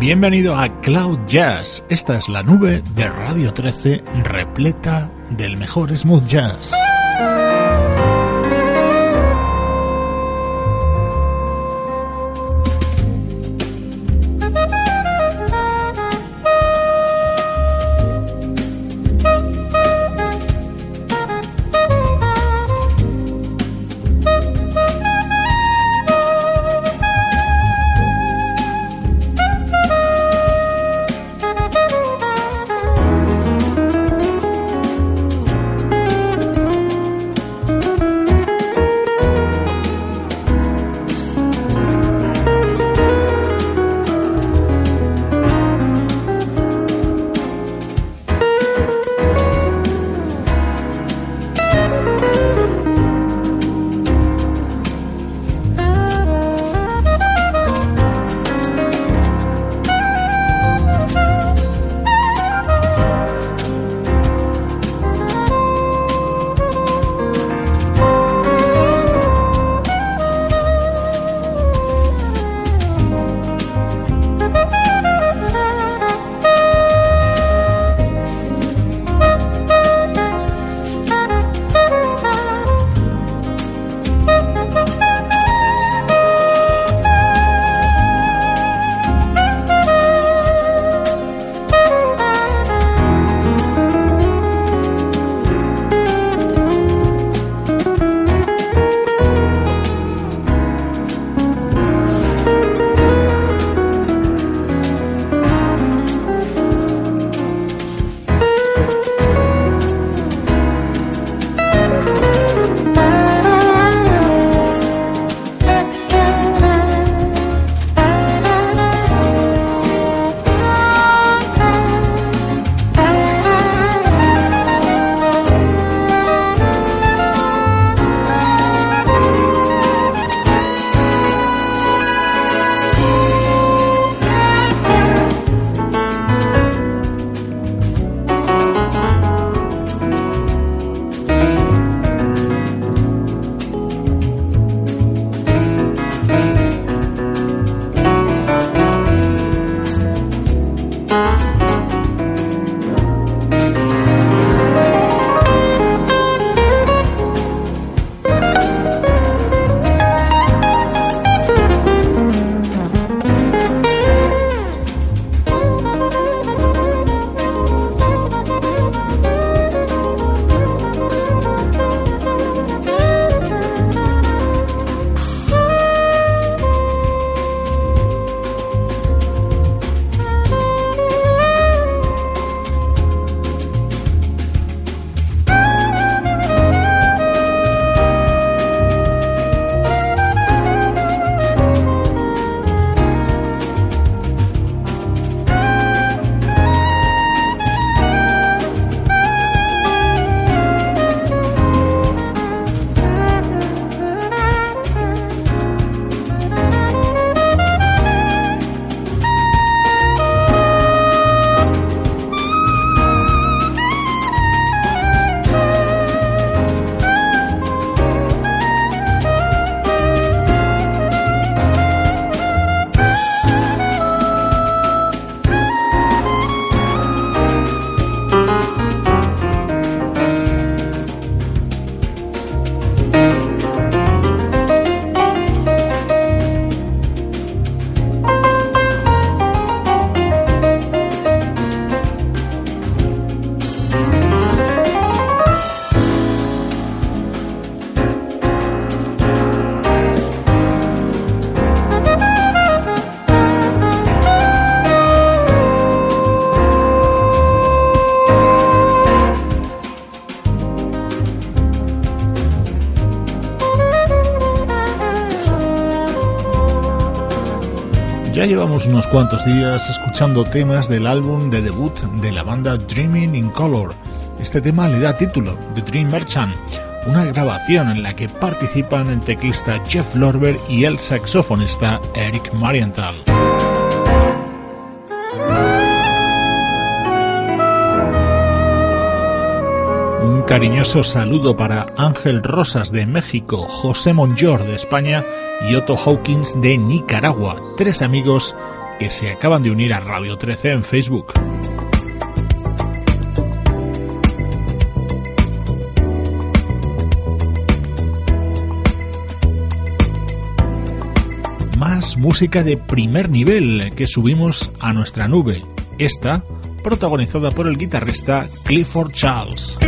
Bienvenido a Cloud Jazz. Esta es la nube de Radio 13 repleta del mejor smooth jazz. Llevamos unos cuantos días escuchando temas del álbum de debut de la banda Dreaming in Color. Este tema le da título, The Dream Merchant, una grabación en la que participan el teclista Jeff Lorber y el saxofonista Eric Marienthal. Cariñoso saludo para Ángel Rosas de México, José Monjor de España y Otto Hawkins de Nicaragua, tres amigos que se acaban de unir a Radio 13 en Facebook. Más música de primer nivel que subimos a nuestra nube. Esta protagonizada por el guitarrista Clifford Charles.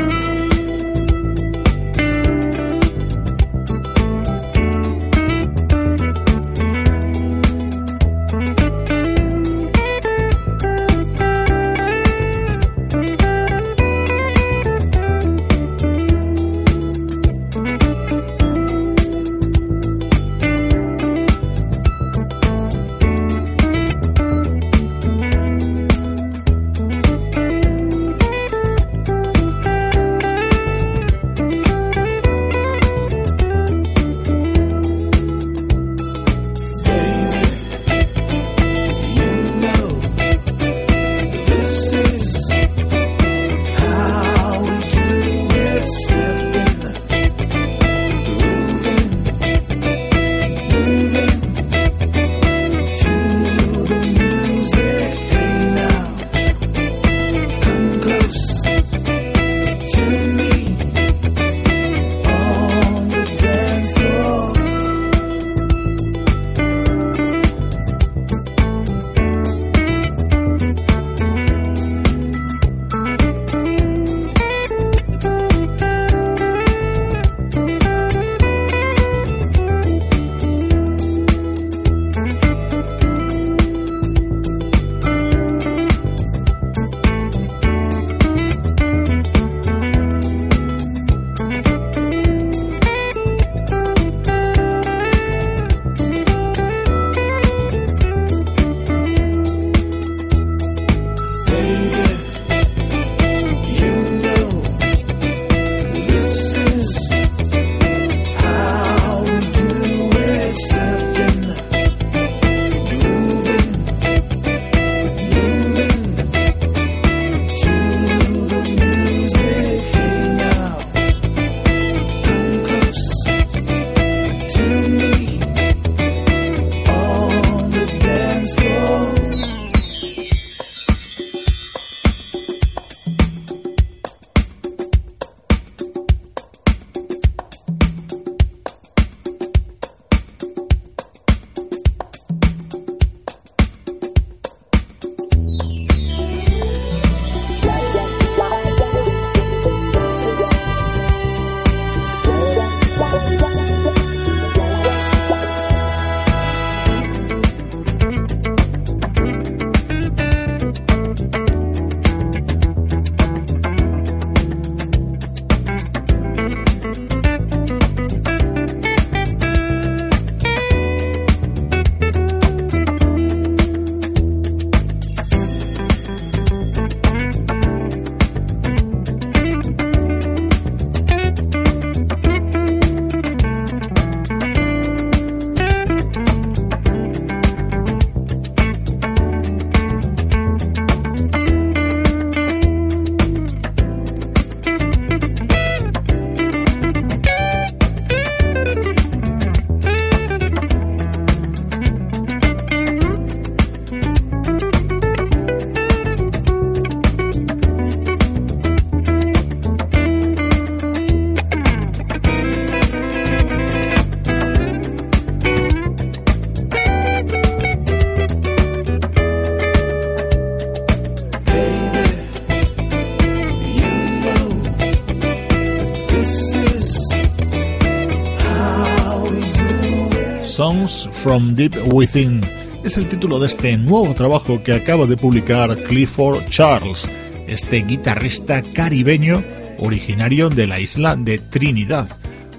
From Deep Within. Es el título de este nuevo trabajo que acaba de publicar Clifford Charles, este guitarrista caribeño originario de la isla de Trinidad,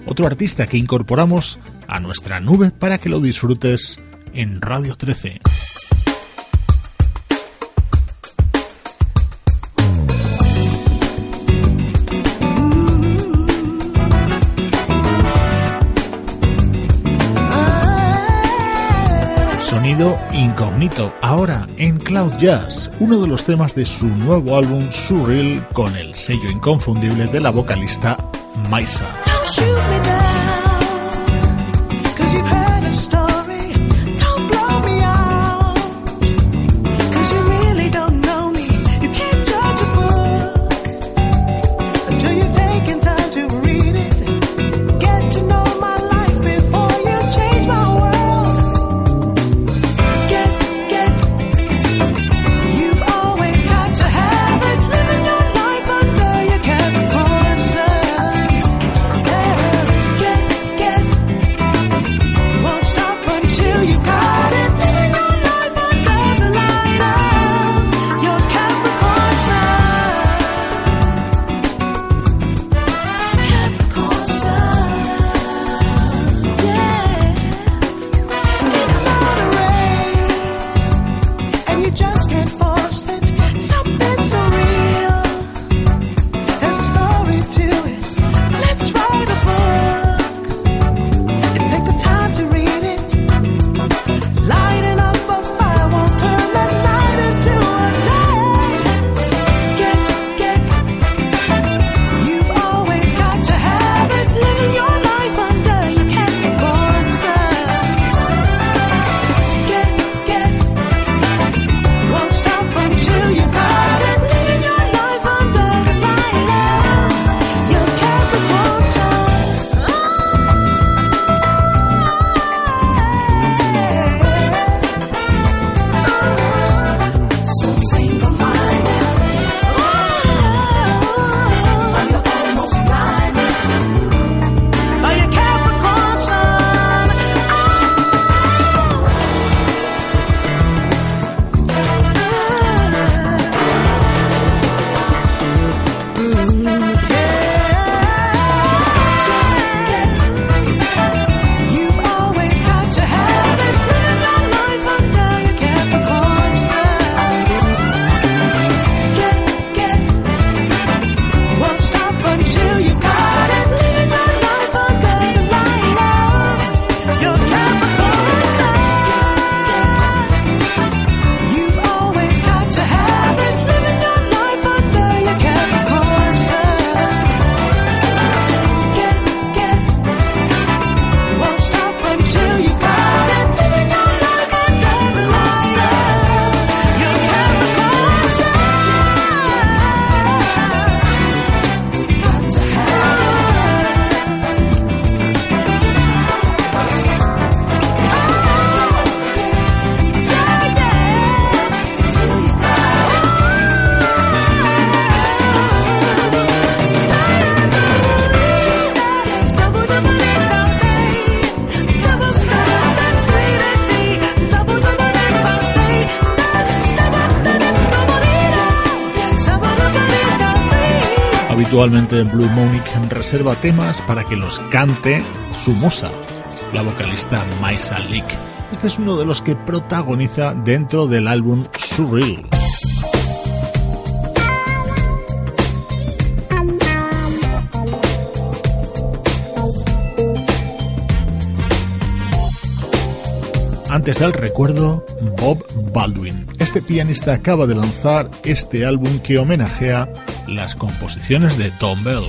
otro artista que incorporamos a nuestra nube para que lo disfrutes en Radio 13. Incognito, ahora en Cloud Jazz, uno de los temas de su nuevo álbum Surreal con el sello inconfundible de la vocalista Maisa. Actualmente Blue Monique reserva temas para que los cante su musa, la vocalista Maisa Leak. Este es uno de los que protagoniza dentro del álbum Surreal. Antes del recuerdo, Bob Baldwin. Este pianista acaba de lanzar este álbum que homenajea las composiciones de Tom Bell.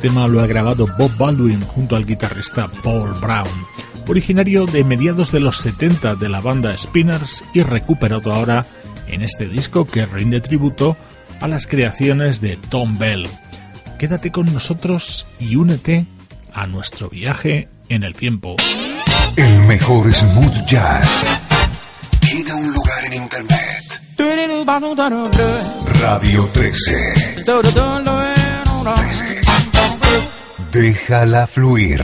Tema lo ha grabado Bob Baldwin junto al guitarrista Paul Brown, originario de mediados de los 70 de la banda Spinners y recuperado ahora en este disco que rinde tributo a las creaciones de Tom Bell. Quédate con nosotros y únete a nuestro viaje en el tiempo. El mejor smooth jazz tiene un lugar en internet. Radio 13. Déjala fluir.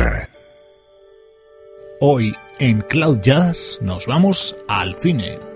Hoy en Cloud Jazz nos vamos al cine.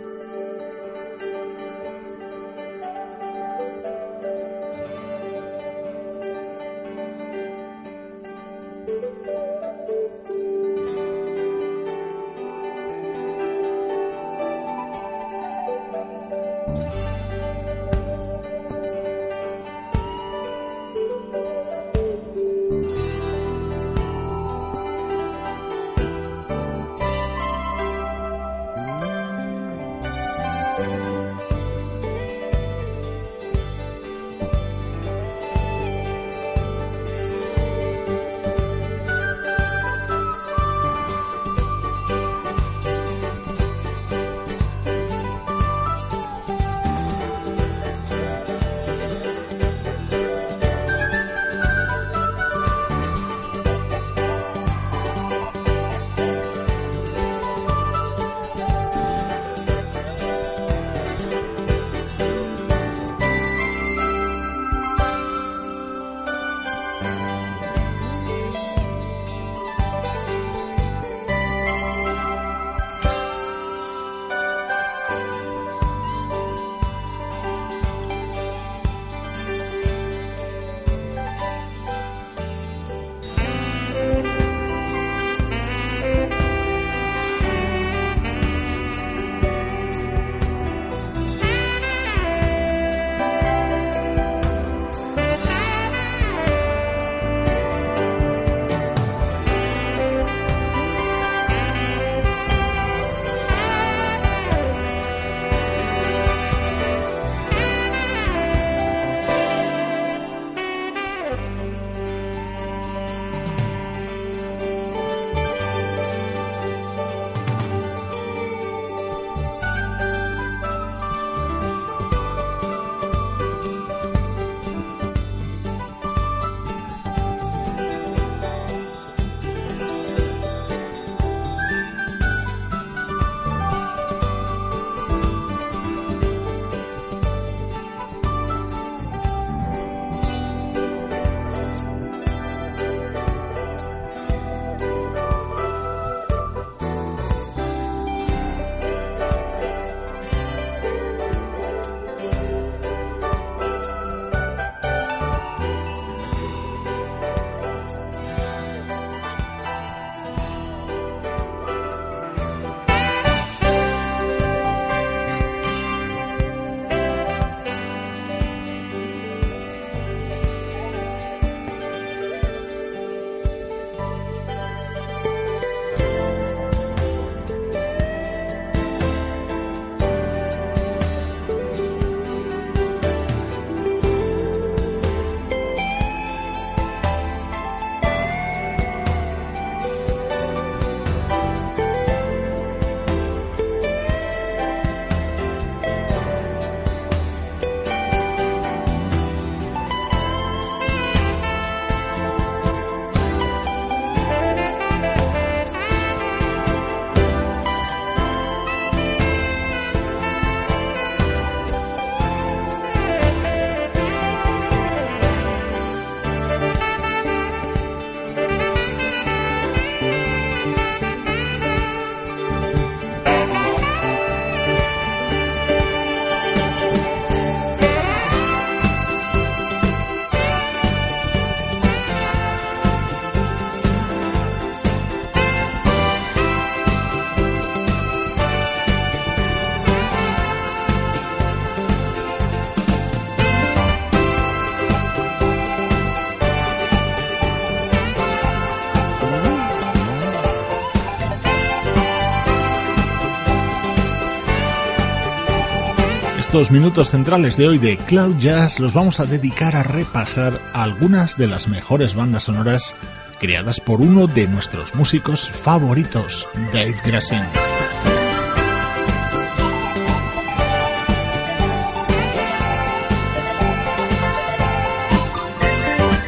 Estos minutos centrales de hoy de Cloud Jazz los vamos a dedicar a repasar algunas de las mejores bandas sonoras creadas por uno de nuestros músicos favoritos, Dave Grassin.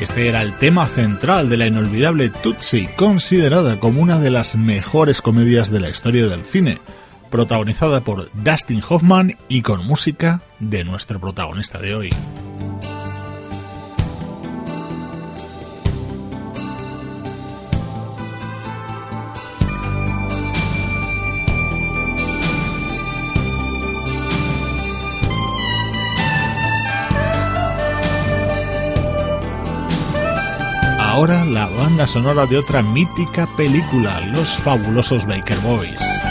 Este era el tema central de la inolvidable Tootsie, considerada como una de las mejores comedias de la historia del cine protagonizada por Dustin Hoffman y con música de nuestro protagonista de hoy. Ahora la banda sonora de otra mítica película, Los fabulosos Baker Boys.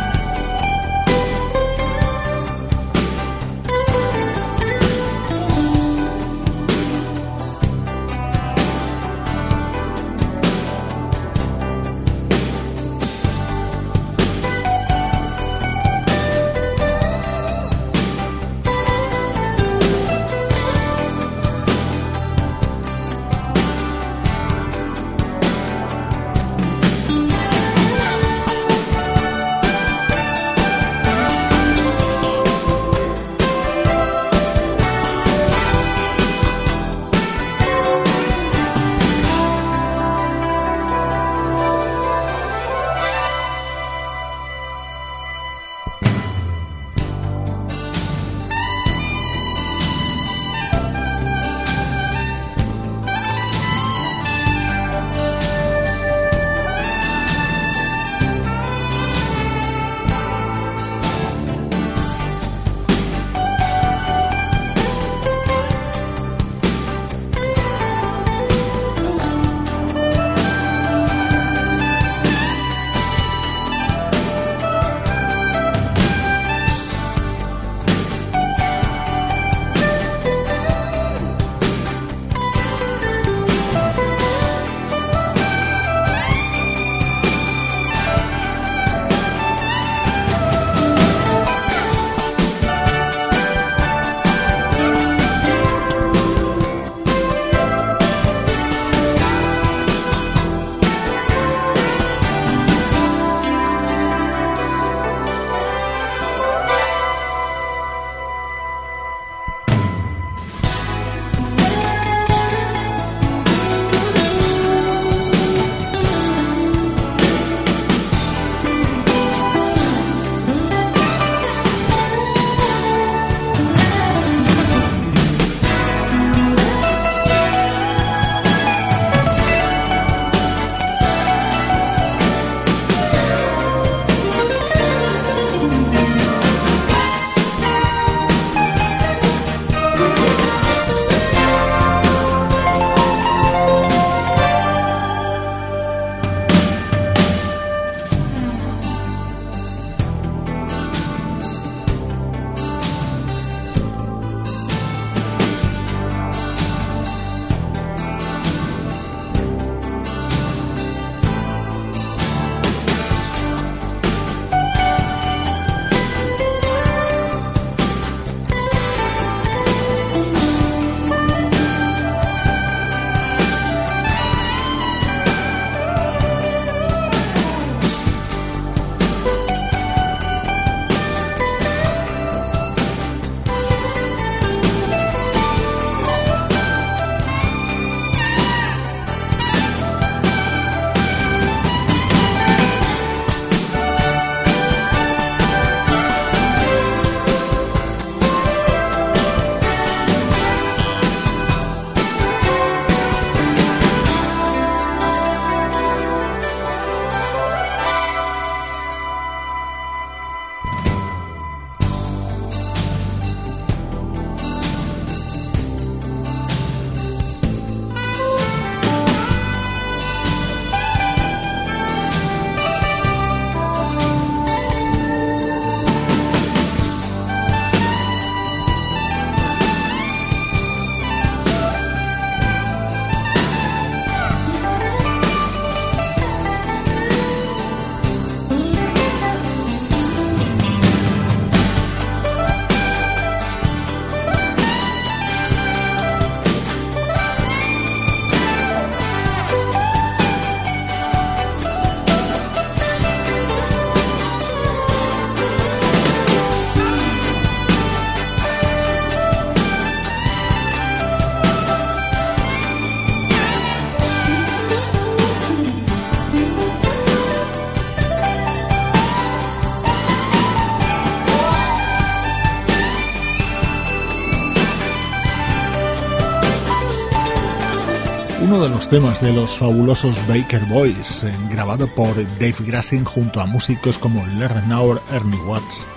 Temas de los fabulosos Baker Boys, eh, grabado por Dave Grassin junto a músicos como Larry Naur, Ernie Watts,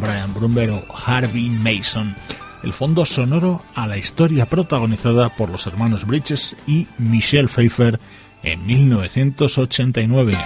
Brian Brumber o Harvey Mason. El fondo sonoro a la historia protagonizada por los hermanos Bridges y Michelle Pfeiffer en 1989.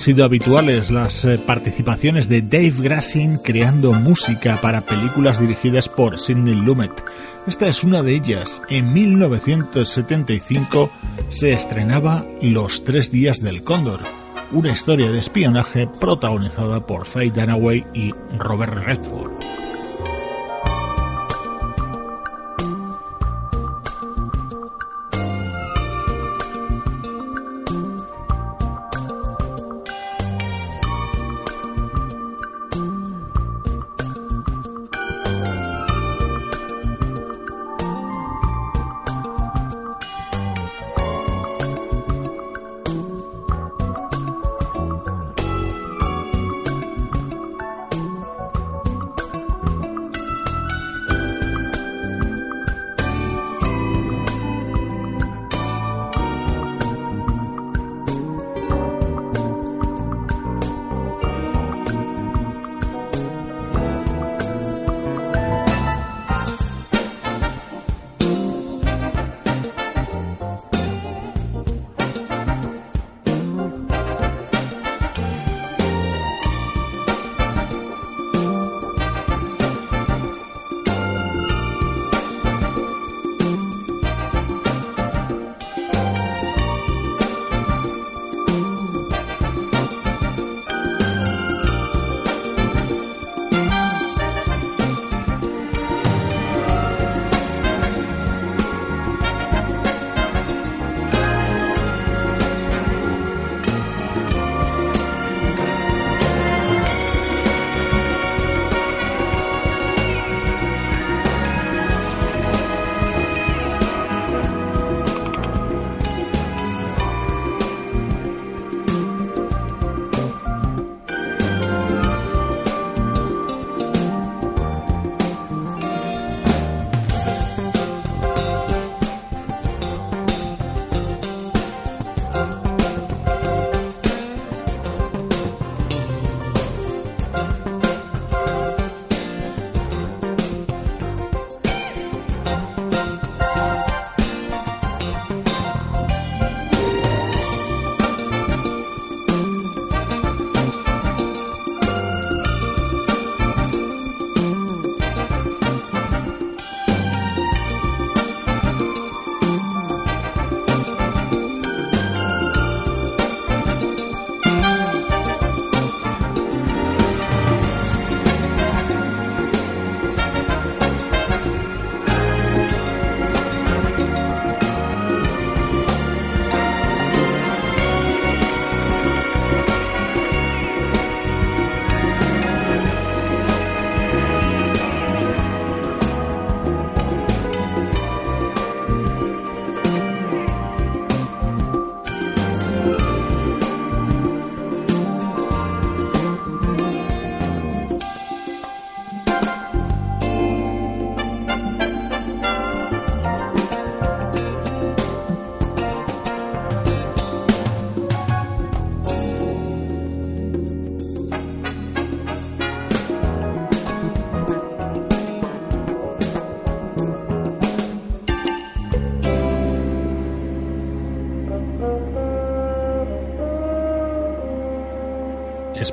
Sido habituales las eh, participaciones de Dave Grassin creando música para películas dirigidas por Sidney Lumet. Esta es una de ellas. En 1975 se estrenaba Los Tres Días del Cóndor, una historia de espionaje protagonizada por Faye Dunaway y Robert Redford.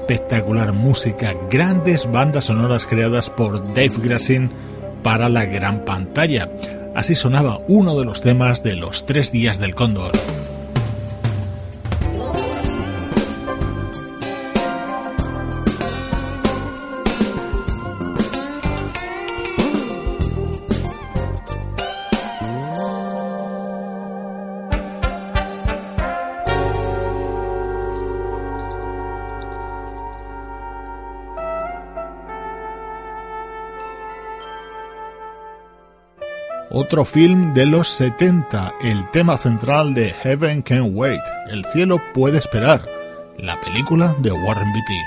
Espectacular música, grandes bandas sonoras creadas por Dave Grassin para la gran pantalla. Así sonaba uno de los temas de los tres días del cóndor. Otro film de los 70, el tema central de Heaven Can Wait, El cielo puede esperar, la película de Warren Beatty.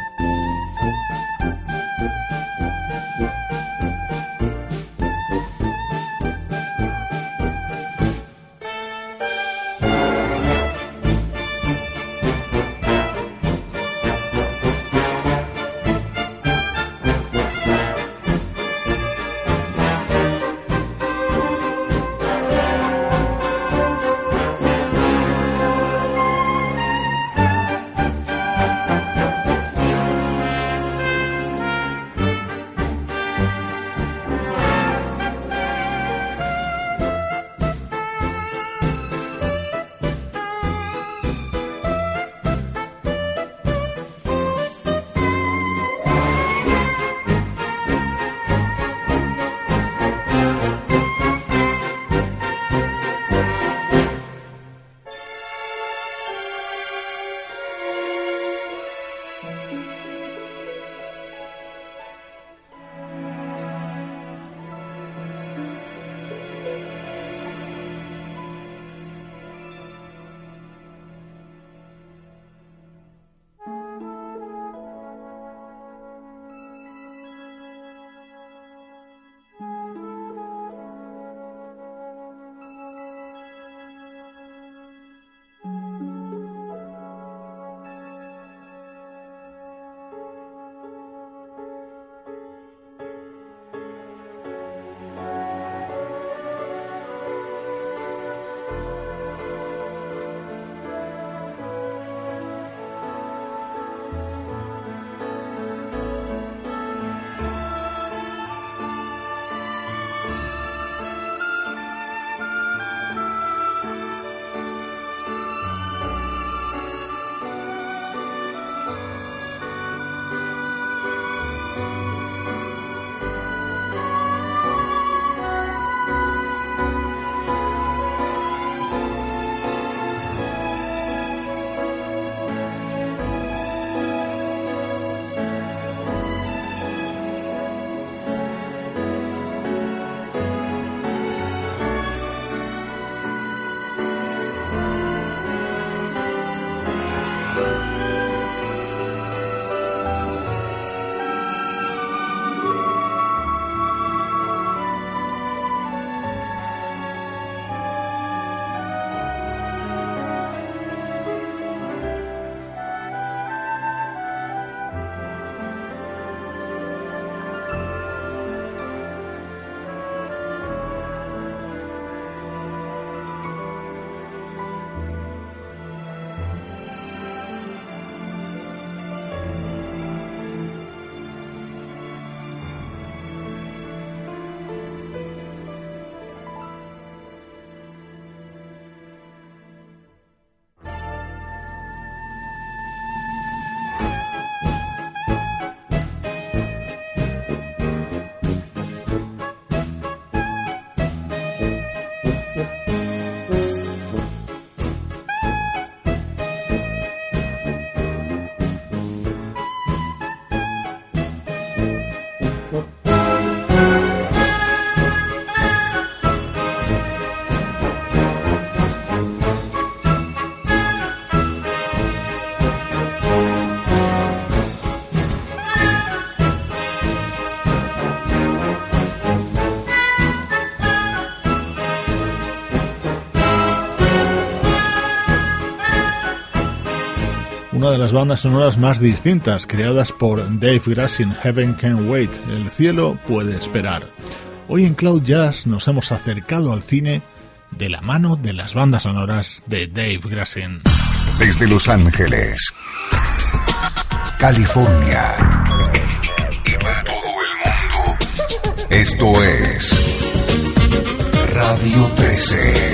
De las bandas sonoras más distintas creadas por Dave Grassin, Heaven Can Wait, El cielo puede esperar. Hoy en Cloud Jazz nos hemos acercado al cine de la mano de las bandas sonoras de Dave Grassin. Desde Los Ángeles, California y para todo el mundo, esto es Radio 13.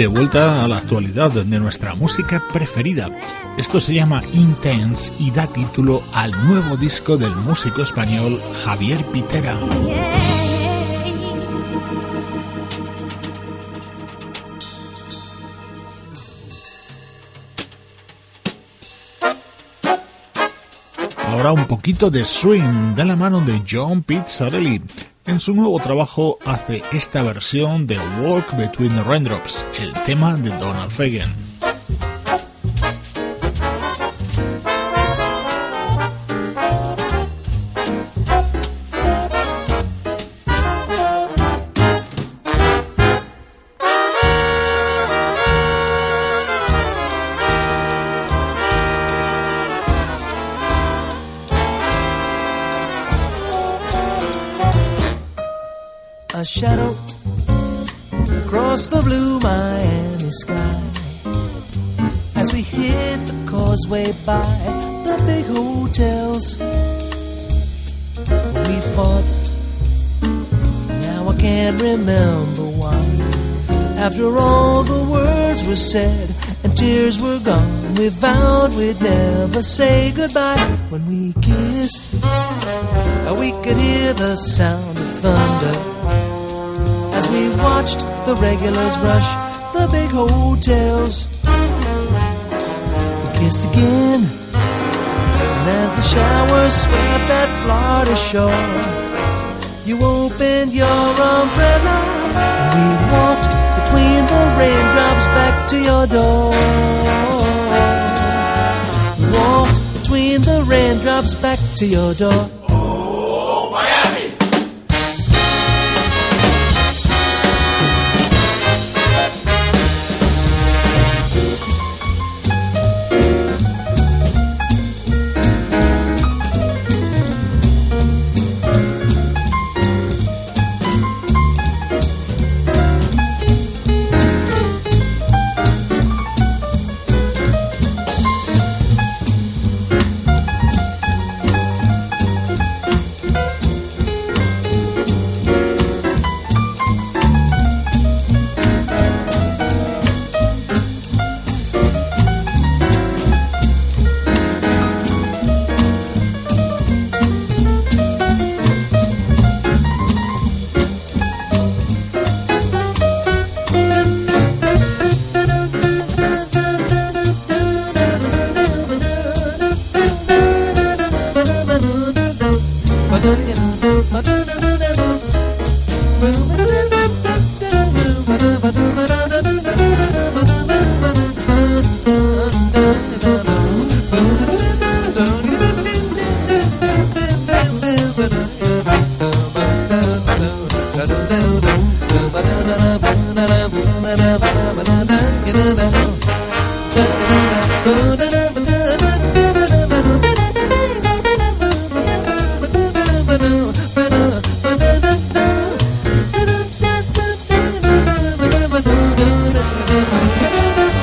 De vuelta a la actualidad de nuestra música preferida. Esto se llama Intense y da título al nuevo disco del músico español Javier Pitera. Ahora un poquito de swing de la mano de John Pizzarelli. En su nuevo trabajo hace esta versión de Walk Between the Raindrops, el tema de Donald Fagen. Causeway by the big hotels. We fought, now I can't remember why. After all the words were said and tears were gone, we vowed we'd never say goodbye. When we kissed, we could hear the sound of thunder as we watched the regulars rush the big hotels. Kissed again, and as the showers swept that Florida shore, you opened your umbrella, and we walked between the raindrops back to your door. Walked between the raindrops back to your door.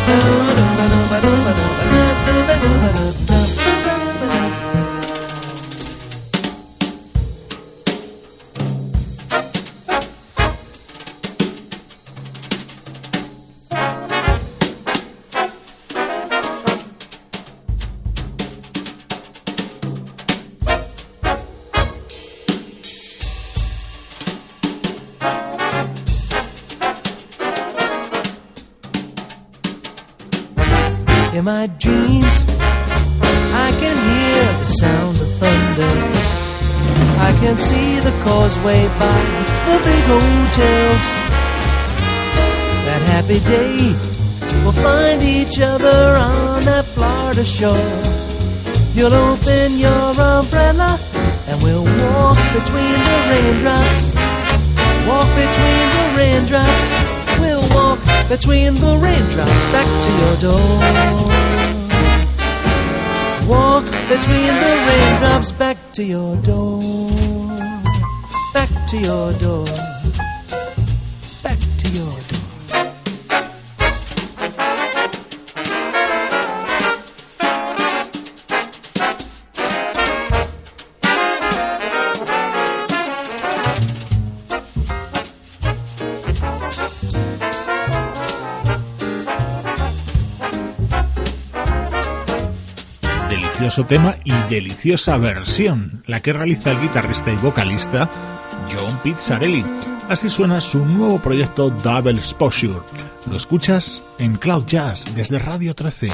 Between door. Walk between the raindrops back to your door. Back to your door. Tema y deliciosa versión, la que realiza el guitarrista y vocalista John Pizzarelli. Así suena su nuevo proyecto Double Exposure. Lo escuchas en Cloud Jazz desde Radio 13.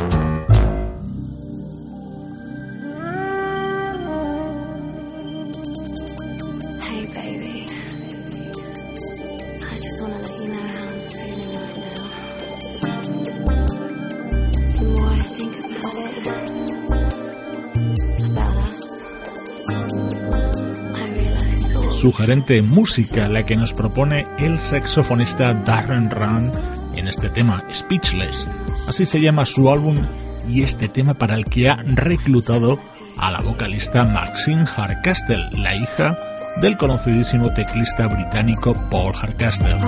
Sugerente música la que nos propone el saxofonista Darren Run en este tema, Speechless. Así se llama su álbum y este tema para el que ha reclutado a la vocalista Maxine Hardcastle, la hija del conocidísimo teclista británico Paul Hardcastle.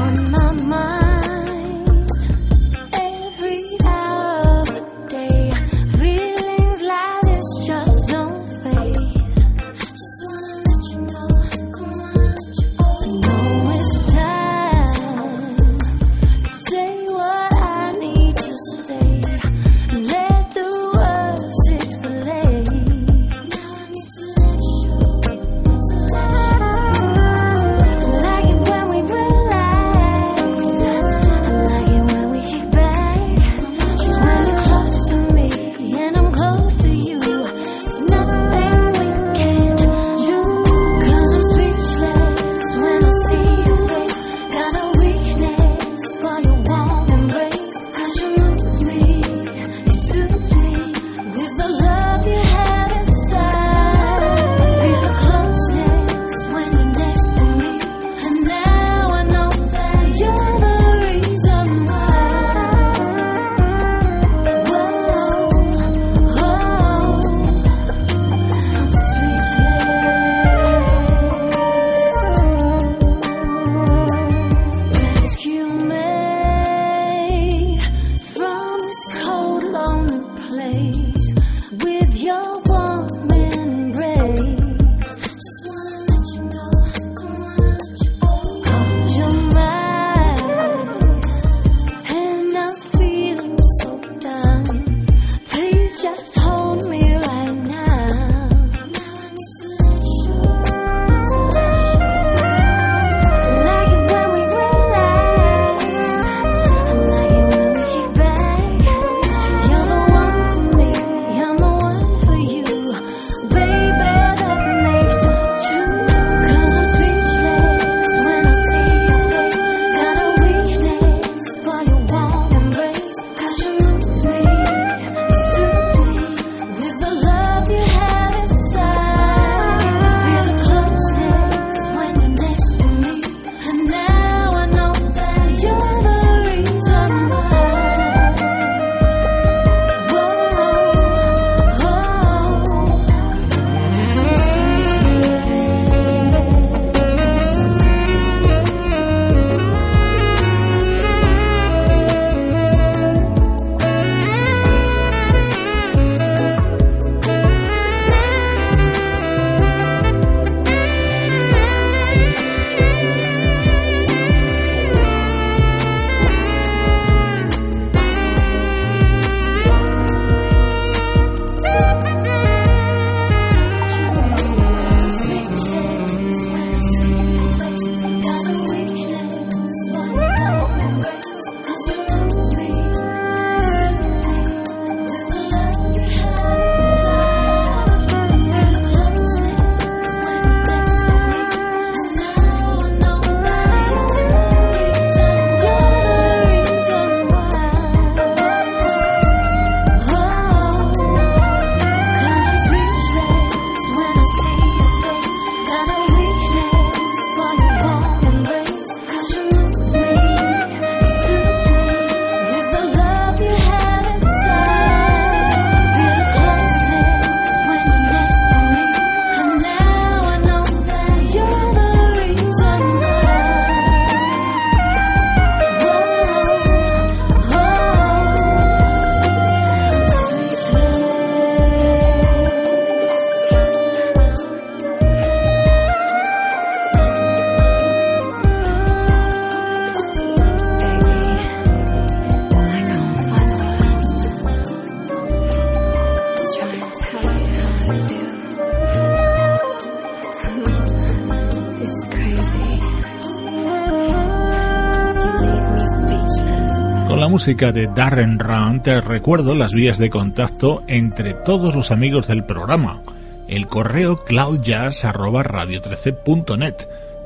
Música de Darren Round te recuerdo las vías de contacto entre todos los amigos del programa. El correo cloudjazz.radio13.net,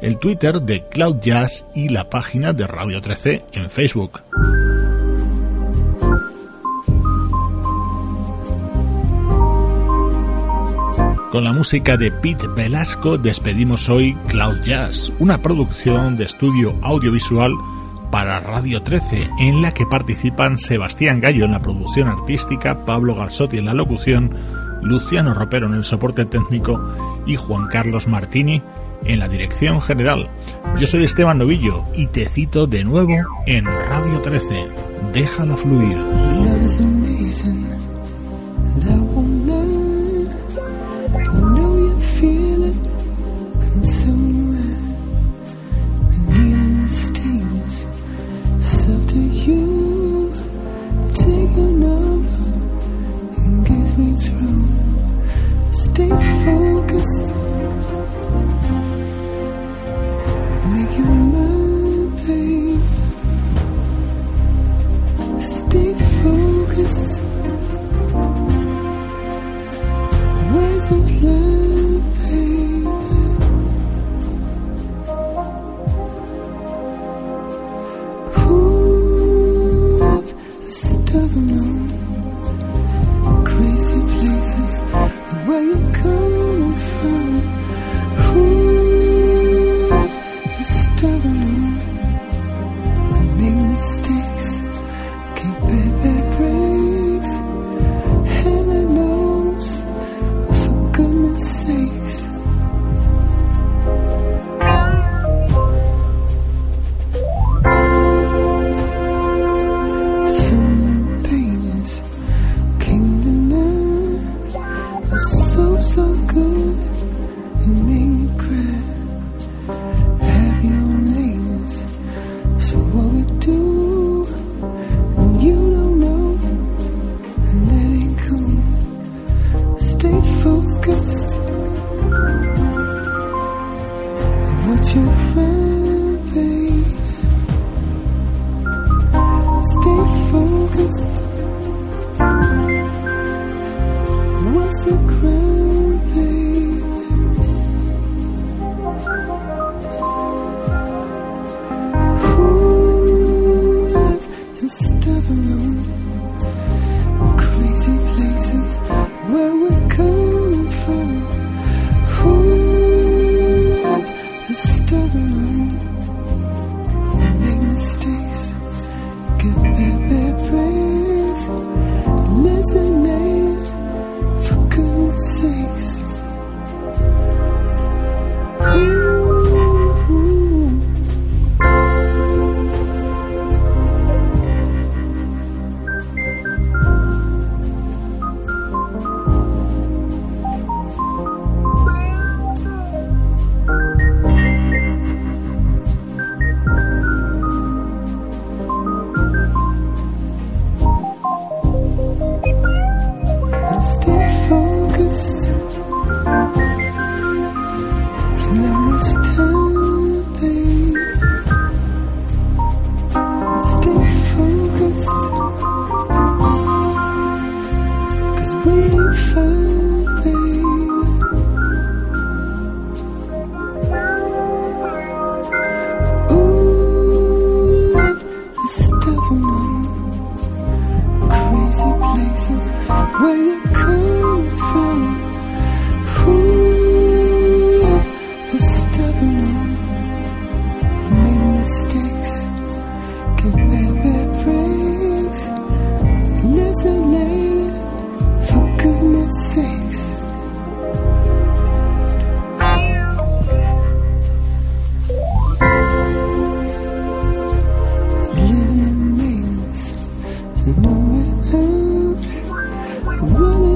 el Twitter de Cloudjazz y la página de Radio 13 en Facebook. Con la música de Pete Velasco despedimos hoy Cloud Jazz, una producción de estudio audiovisual para Radio 13, en la que participan Sebastián Gallo en la producción artística, Pablo Galsotti en la locución, Luciano Ropero en el soporte técnico y Juan Carlos Martini en la dirección general. Yo soy Esteban Novillo y te cito de nuevo en Radio 13. Déjala fluir.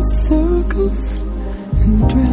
circles and dress.